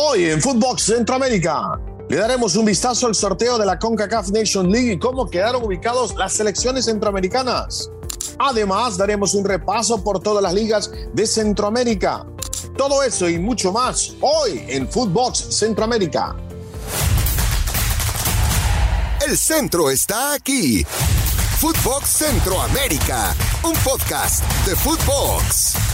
Hoy en Footbox Centroamérica le daremos un vistazo al sorteo de la CONCACAF Nation League y cómo quedaron ubicados las selecciones centroamericanas. Además, daremos un repaso por todas las ligas de Centroamérica. Todo eso y mucho más hoy en Footbox Centroamérica. El centro está aquí. Footbox Centroamérica, un podcast de Footbox.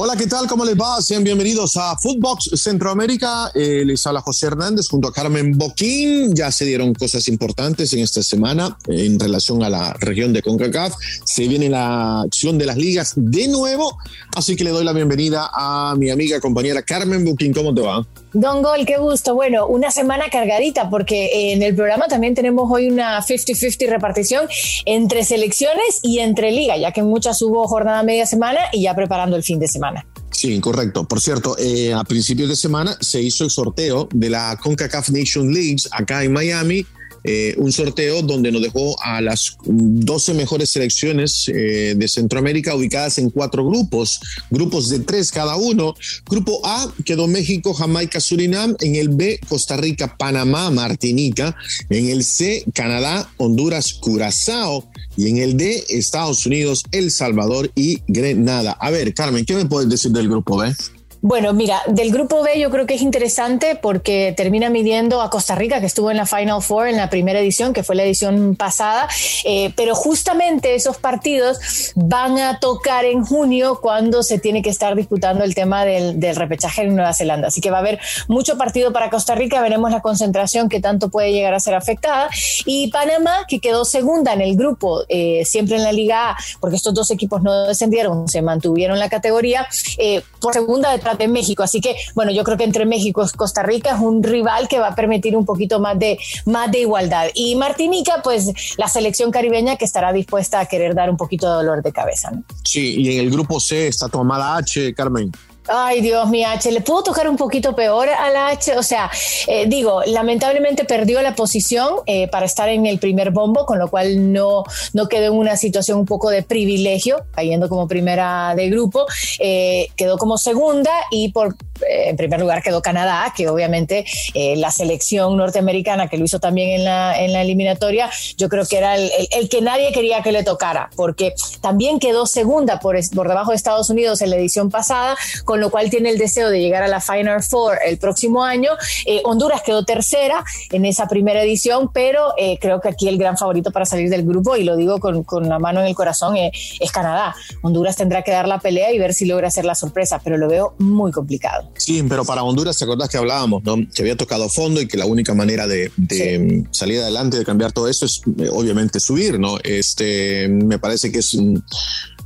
Hola, ¿qué tal? ¿Cómo les va? Sean bienvenidos a Footbox Centroamérica. Eh, les habla José Hernández junto a Carmen Boquín. Ya se dieron cosas importantes en esta semana en relación a la región de CONCACAF. Se viene la acción de las ligas de nuevo, así que le doy la bienvenida a mi amiga, compañera Carmen Boquín. ¿Cómo te va? Don Gol, qué gusto. Bueno, una semana cargadita porque en el programa también tenemos hoy una 50-50 repartición entre selecciones y entre liga, ya que muchas hubo jornada media semana y ya preparando el fin de semana. Sí, correcto. Por cierto, eh, a principios de semana se hizo el sorteo de la CONCACAF Nation Leagues acá en Miami eh, un sorteo donde nos dejó a las 12 mejores selecciones eh, de Centroamérica ubicadas en cuatro grupos, grupos de tres cada uno. Grupo A quedó México, Jamaica, Surinam. En el B, Costa Rica, Panamá, Martinica. En el C, Canadá, Honduras, Curazao. Y en el D, Estados Unidos, El Salvador y Grenada. A ver, Carmen, ¿qué me puedes decir del grupo B? Bueno, mira, del grupo B yo creo que es interesante porque termina midiendo a Costa Rica, que estuvo en la Final Four en la primera edición, que fue la edición pasada, eh, pero justamente esos partidos van a tocar en junio cuando se tiene que estar disputando el tema del, repechaje en Nueva Zelanda. Así que va a haber mucho partido para Costa Rica, veremos la concentración que tanto puede llegar a ser afectada. Y Panamá, que quedó segunda en el grupo, eh, siempre en la Liga A, porque estos dos equipos no descendieron, se mantuvieron la categoría, eh, por segunda de de México. Así que, bueno, yo creo que entre México y Costa Rica es un rival que va a permitir un poquito más de, más de igualdad. Y Martinica, pues la selección caribeña que estará dispuesta a querer dar un poquito de dolor de cabeza. Sí, y en el grupo C está tu amada H, Carmen. Ay, Dios, mi H, ¿le pudo tocar un poquito peor a la H? O sea, eh, digo, lamentablemente perdió la posición eh, para estar en el primer bombo, con lo cual no, no quedó en una situación un poco de privilegio, cayendo como primera de grupo. Eh, quedó como segunda y por en primer lugar quedó Canadá, que obviamente la selección norteamericana que lo hizo también en la, en la eliminatoria, yo creo que era el, que nadie quería que le tocara, porque también quedó segunda por, por debajo de Estados Unidos en la edición pasada, con lo cual tiene el deseo de llegar a la Final Four el próximo año. Eh, Honduras quedó tercera en esa primera edición, pero eh, creo que aquí el gran favorito para salir del grupo, y lo digo con, con la mano en el corazón, eh, es Canadá. Honduras tendrá que dar la pelea y ver si logra hacer la sorpresa, pero lo veo muy complicado. Sí, pero para Honduras, ¿te acordás que hablábamos, no? que había tocado fondo y que la única manera de, de salir adelante, de cambiar todo esto es obviamente subir, ¿no? Este, me parece que es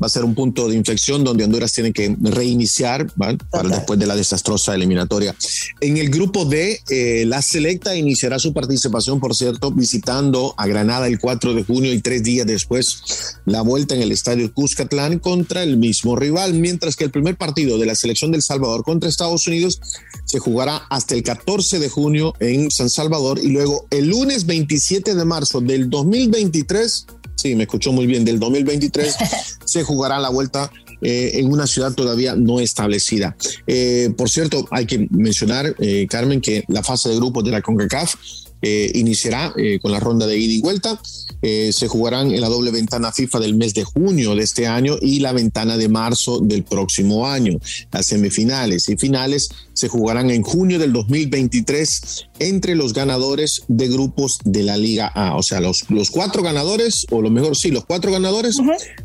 va a ser un punto de inflexión donde Honduras tiene que reiniciar para después de la desastrosa eliminatoria. En el grupo D, eh, la selecta iniciará su participación, por cierto, visitando a Granada el 4 de junio y tres días después la vuelta en el estadio Cuscatlán contra el mismo rival, mientras que el primer partido de la selección del Salvador contra Estados Unidos se jugará hasta el 14 de junio en San Salvador y luego el lunes 27 de marzo del 2023 sí, me escuchó muy bien, del 2023 se jugará la vuelta eh, en una ciudad todavía no establecida. Eh, por cierto, hay que mencionar, eh, Carmen, que la fase de grupos de la CONCACAF iniciará con la ronda de ida y vuelta. se jugarán en la doble ventana FIFA del mes de junio de este año y la ventana de marzo del próximo año. Las semifinales y finales se jugarán en junio del 2023 entre los ganadores de grupos de la Liga A. O sea, los, los cuatro ganadores, o lo mejor sí, los cuatro ganadores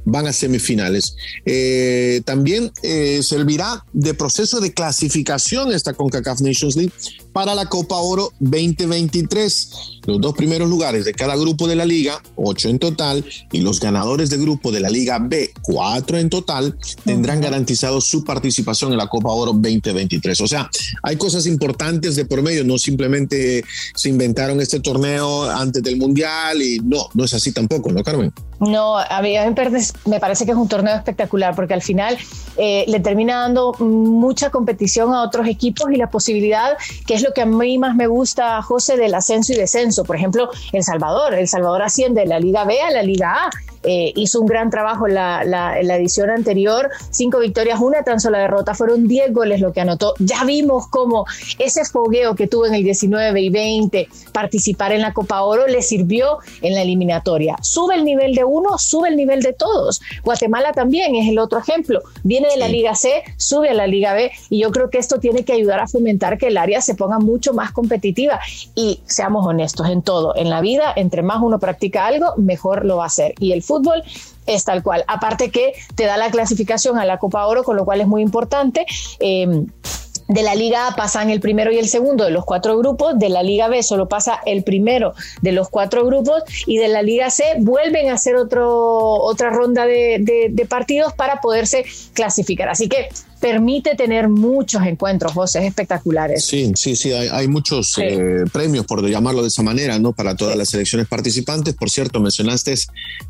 van a semifinales. Eh, también eh, servirá de proceso de clasificación esta CONCACAF Nations League para la Copa Oro 2023. Los dos primeros lugares de cada grupo de la liga, ocho en total, y los ganadores de grupo de la Liga B, cuatro en total, tendrán garantizado su participación en la Copa Oro 2023. O sea, hay cosas importantes de por medio, no simplemente se inventaron este torneo antes del Mundial y no, no es así tampoco, ¿no, Carmen? No, a mí me parece que es un torneo espectacular porque al final eh, le termina dando mucha competición a otros equipos y la posibilidad, que es lo que a mí más me gusta, José, del ascenso y descenso. Por ejemplo, El Salvador. El Salvador asciende de la Liga B a la Liga A eh, hizo un gran trabajo la, la, la, edición anterior, cinco victorias, una tan sola derrota, fueron 10 goles lo que anotó. Ya vimos cómo ese fogueo que tuvo en el 19 y 20, participar en la Copa Oro, le sirvió en la eliminatoria. Sube el nivel de uno, sube el nivel de todos. Guatemala también es el otro ejemplo. Viene de la Liga C, sube a la Liga B y yo creo que esto tiene que ayudar a fomentar que el área se ponga mucho más competitiva. Y seamos honestos en todo, en la vida, entre más uno practica algo, mejor lo va a hacer. Y el fútbol es tal cual. Aparte que te da la clasificación a la Copa Oro, con lo cual es muy importante. Eh, de la Liga A pasan el primero y el segundo de los cuatro grupos, de la Liga B solo pasa el primero de los cuatro grupos y de la Liga C vuelven a hacer otra ronda de partidos para poderse clasificar. Así que permite tener muchos encuentros, voces espectaculares. Sí, sí, sí, hay, muchos eh, premios, por llamarlo de esa manera, ¿no? Para todas las selecciones participantes. Por cierto, mencionaste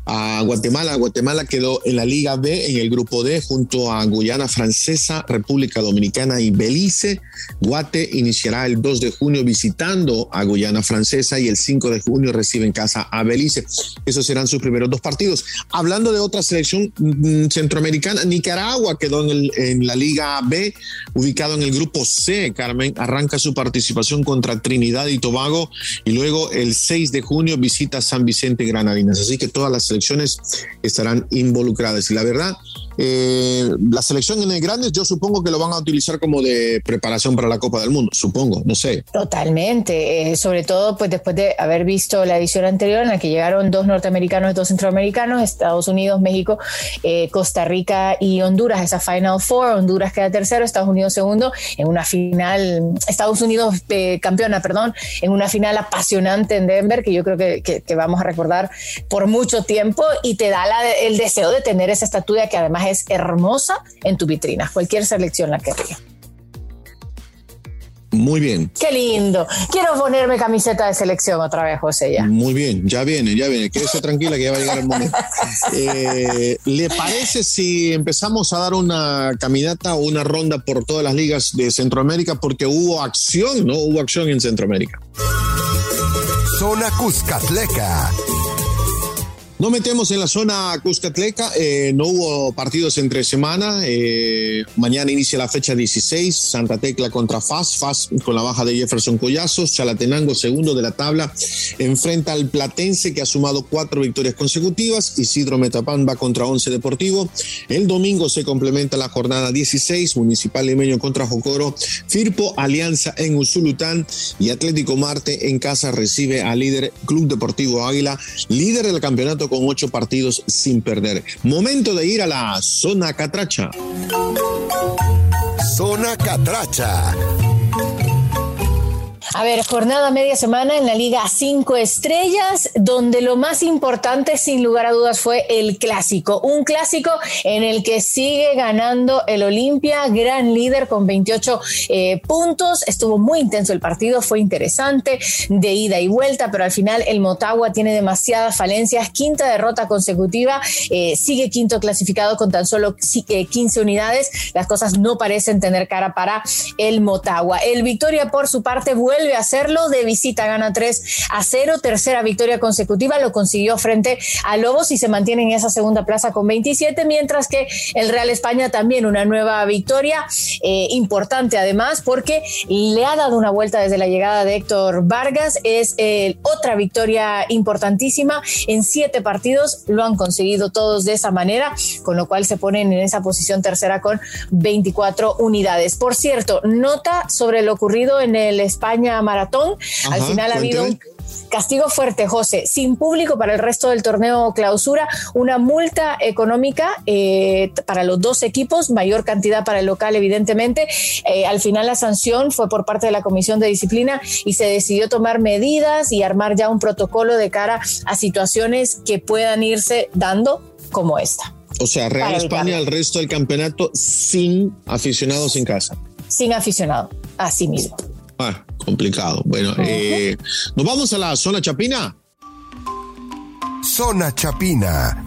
a Guatemala. Guatemala quedó en la Liga B, en el grupo D, junto a Guyana Francesa, República Dominicana y Belice. Guate iniciará el 2 de junio visitando a Guyana Francesa y el 5 de junio recibe en casa a Belice. Esos serán sus primeros dos partidos. Hablando de otra selección mm, centroamericana, Nicaragua quedó en, el, en la Liga B, ubicado en el grupo C. Carmen arranca su participación contra Trinidad y Tobago y luego el 6 de junio visita San Vicente Granadinas. Así que todas las selecciones estarán involucradas. Y la verdad, eh, la selección en el Grandes yo supongo que lo van a utilizar como de preparación para la Copa del Mundo, supongo, no sé. Totalmente, eh, sobre todo pues después de haber visto la edición anterior en la que llegaron dos norteamericanos, dos centroamericanos, Estados Unidos, México, eh, Costa Rica y Honduras, esa Final Four, Honduras queda tercero, Estados Unidos segundo, en una final, Estados Unidos campeona, perdón, en una final apasionante en Denver que yo creo que, vamos a recordar por mucho tiempo y te da el deseo de tener esa estatua que además es hermosa en tu vitrina. Cualquier selección la querría. Muy bien. Qué lindo. Quiero ponerme camiseta de selección otra vez, José. Ya. Muy bien, ya viene, ya viene. Quédese tranquila que ya va a llegar el momento. Eh, ¿Le parece si empezamos a dar una caminata o una ronda por todas las ligas de Centroamérica? Porque hubo acción, ¿no? Hubo acción en Centroamérica. Zona Cuscatleca no metemos en la zona Cuscatleca, eh, no hubo partidos entre semana. Eh, mañana inicia la fecha 16, Santa Tecla contra FAS, FAS con la baja de Jefferson Collazos, Chalatenango segundo de la tabla, enfrenta al Platense que ha sumado cuatro victorias consecutivas, Isidro Metapán va contra Once Deportivo. El domingo se complementa la jornada 16, Municipal Limeño contra Jocoro, Firpo Alianza en Usulután y Atlético Marte en casa recibe al líder Club Deportivo Águila, líder del campeonato con ocho partidos sin perder. Momento de ir a la zona catracha. Zona catracha. A ver, jornada media semana en la Liga 5 Estrellas, donde lo más importante, sin lugar a dudas, fue el clásico. Un clásico en el que sigue ganando el Olimpia, gran líder con 28 eh, puntos. Estuvo muy intenso el partido, fue interesante, de ida y vuelta, pero al final el Motagua tiene demasiadas falencias. Quinta derrota consecutiva, eh, sigue quinto clasificado con tan solo 15 unidades. Las cosas no parecen tener cara para el Motagua. El Victoria, por su parte, vuelve vuelve a hacerlo, de visita gana 3 a 0, tercera victoria consecutiva, lo consiguió frente a Lobos y se mantiene en esa segunda plaza con 27, mientras que el Real España también una nueva victoria eh, importante además porque le ha dado una vuelta desde la llegada de Héctor Vargas, es eh, otra victoria importantísima, en siete partidos lo han conseguido todos de esa manera, con lo cual se ponen en esa posición tercera con 24 unidades. Por cierto, nota sobre lo ocurrido en el España maratón. Al final ha habido un castigo fuerte, José, sin público para el resto del torneo clausura, una multa económica eh, para los dos equipos, mayor cantidad para el local, evidentemente. Eh, al final la sanción fue por parte de la Comisión de Disciplina y se decidió tomar medidas y armar ya un protocolo de cara a situaciones que puedan irse dando como esta. O sea, Real España el resto del campeonato sin aficionados en casa. Sin aficionado, así mismo. Ah, complicado. Bueno, eh, nos vamos a la zona chapina. Zona chapina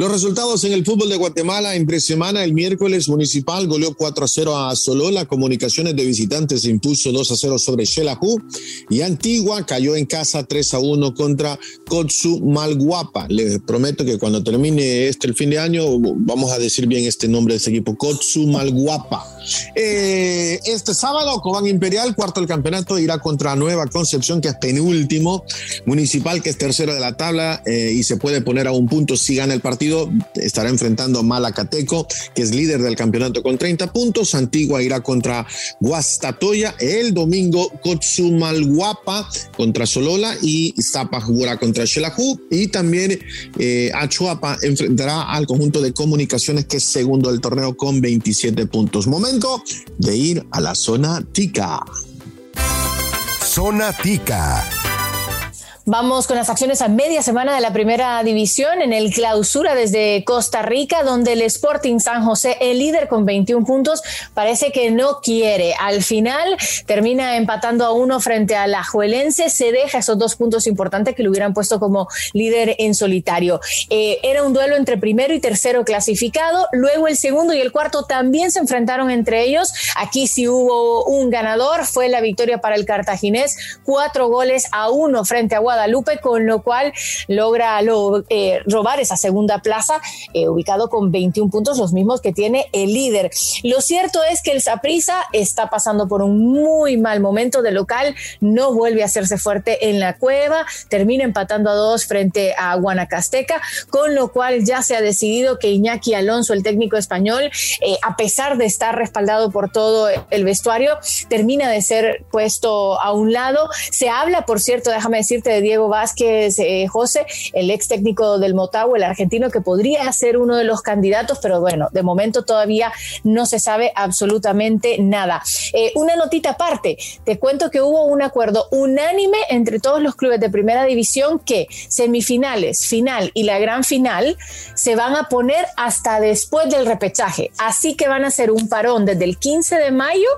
Los resultados en el fútbol de Guatemala entre semana, el miércoles Municipal goleó 4 a 0 a Solola, Comunicaciones de Visitantes impuso 2 a 0 sobre Xelajú y Antigua cayó en casa 3 a 1 contra Kotsu Malguapa. Les prometo que cuando termine este el fin de año vamos a decir bien este nombre de este equipo, Kotsu Malguapa. Eh, este sábado, Cobán Imperial, cuarto del campeonato, irá contra Nueva Concepción, que es penúltimo, Municipal, que es tercero de la tabla eh, y se puede poner a un punto si gana el partido estará enfrentando a Malacateco, que es líder del campeonato con 30 puntos. Antigua irá contra Guastatoya. El domingo, Kotsumalguapa contra Solola y Zapa jugará contra Xelajú. Y también eh, Achuapa enfrentará al conjunto de comunicaciones, que es segundo del torneo con 27 puntos. Momento de ir a la zona Tica. Zona Tica. Vamos con las acciones a media semana de la primera división en el clausura desde Costa Rica, donde el Sporting San José, el líder con 21 puntos, parece que no quiere. Al final termina empatando a uno frente a la Juelense, se deja esos dos puntos importantes que lo hubieran puesto como líder en solitario. Eh, era un duelo entre primero y tercero clasificado, luego el segundo y el cuarto también se enfrentaron entre ellos. Aquí sí hubo un ganador, fue la victoria para el cartaginés, cuatro goles a uno frente a Guadalajara Guadalupe, con lo cual logra eh, robar esa segunda plaza, eh, ubicado con 21 puntos, los mismos que tiene el líder. Lo cierto es que el Saprisa está pasando por un muy mal momento de local, no vuelve a hacerse fuerte en la cueva, termina empatando a dos frente a Guanacasteca, con lo cual ya se ha decidido que Iñaki Alonso, el técnico español, eh, a pesar de estar respaldado por todo el vestuario, termina de ser puesto a un lado. Se habla, por cierto, déjame decirte, de Diego Vázquez eh, José, el ex técnico del Motagua, el argentino, que podría ser uno de los candidatos, pero bueno, de momento todavía no se sabe absolutamente nada. Eh, una notita aparte, te cuento que hubo un acuerdo unánime entre todos los clubes de primera división que semifinales, final y la gran final se van a poner hasta después del repechaje. Así que van a hacer un parón desde el 15 de mayo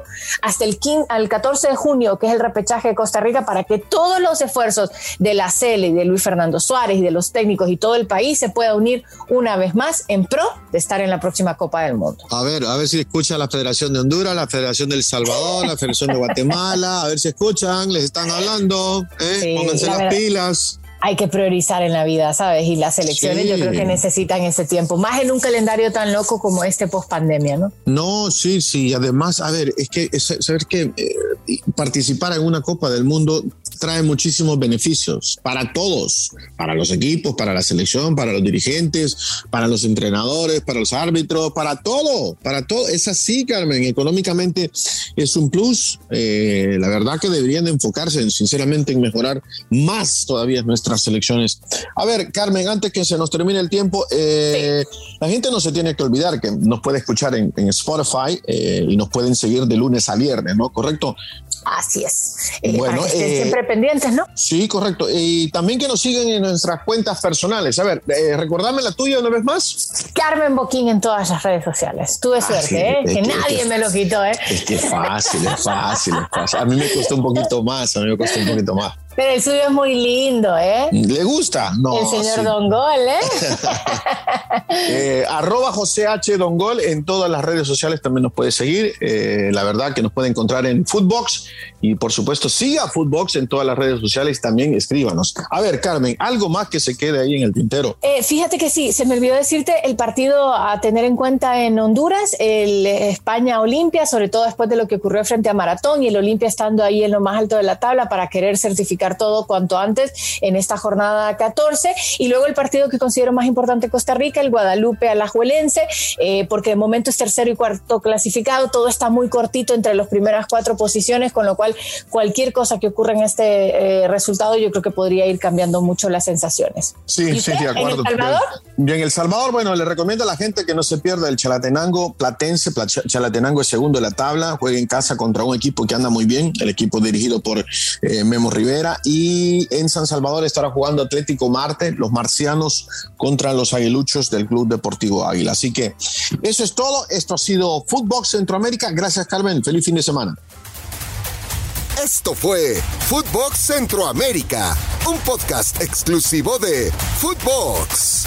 hasta el 15, al 14 de junio, que es el repechaje de Costa Rica, para que todos los esfuerzos de la CELE y de Luis Fernando Suárez y de los técnicos y todo el país se pueda unir una vez más en pro de estar en la próxima Copa del Mundo. A ver, a ver si escuchan la Federación de Honduras, la Federación del Salvador, la Federación de Guatemala, a ver si escuchan, les están hablando, ¿eh? pónganse las pilas hay que priorizar en la vida, ¿sabes? Y las elecciones yo creo que necesitan ese tiempo, más en un calendario tan loco como este post pandemia, ¿no? No, sí, sí. Además, a ver, es que saber que eh, participar en una Copa del Mundo trae muchísimos beneficios para todos, para los equipos, para la selección, para los dirigentes, para los entrenadores, para los árbitros, para todo, para todo. Es así, Carmen. Económicamente es un plus. Eh, la verdad que deberían de enfocarse, sinceramente, en mejorar más todavía nuestra selecciones. A ver, Carmen, antes que se nos termine el tiempo, eh, la gente no se tiene que olvidar que nos puede escuchar en, Spotify eh, y nos pueden seguir de lunes a viernes, ¿no? ¿Correcto? Así es. Eh, bueno, siempre pendientes, ¿no? Sí, correcto. Y también que nos siguen en nuestras cuentas personales. A ver, eh, recordarme la tuya una vez más. Carmen Boquín en todas las redes sociales. Tuve ah, suerte, ¿eh? Que, nadie me lo quitó, ¿eh? Es que es fácil, es fácil, es fácil. A mí me costó un poquito más, a mí me costó un poquito más. Pero el suyo es muy lindo, ¿eh? ¿Le gusta? No. El señor Don Gol, ¿eh? eh arroba José H. Don Gol en todas las redes sociales también nos puede seguir. Eh, la verdad que nos puede encontrar en Footbox y por supuesto siga Footbox en todas las redes sociales. También escríbanos. A ver, Carmen, algo más que se quede ahí en el tintero. Eh, fíjate que sí, se me olvidó decirte el partido a tener en cuenta en Honduras, el España-Olimpia, sobre todo después de lo que ocurrió frente a Maratón y el Olimpia estando ahí en lo más alto de la tabla para querer certificar todo cuanto antes en esta jornada 14. Y luego el partido que considero más importante Costa Rica, el Guadalupe Alajuelense, eh, porque de momento es tercero y cuarto clasificado, todo está muy cortito entre las primeras cuatro posiciones, con lo cual cualquier cosa que ocurra en este eh, resultado yo creo que podría ir cambiando mucho las sensaciones. Sí, sí, de acuerdo. ¿En El Salvador? Bien, El Salvador, bueno, le recomiendo a la gente que no se pierda el Chalatenango Platense. Chalatenango es segundo de la tabla, juega en casa contra un equipo que anda muy bien, el equipo dirigido por eh, Memo Rivera y en San Salvador estará jugando Atlético Marte, los marcianos contra los aguiluchos del Club Deportivo Águila. Así que eso es todo. Esto ha sido Footbox Centroamérica. Gracias, Carmen. Feliz fin de semana. Esto fue Footbox Centroamérica, un podcast exclusivo de Footbox.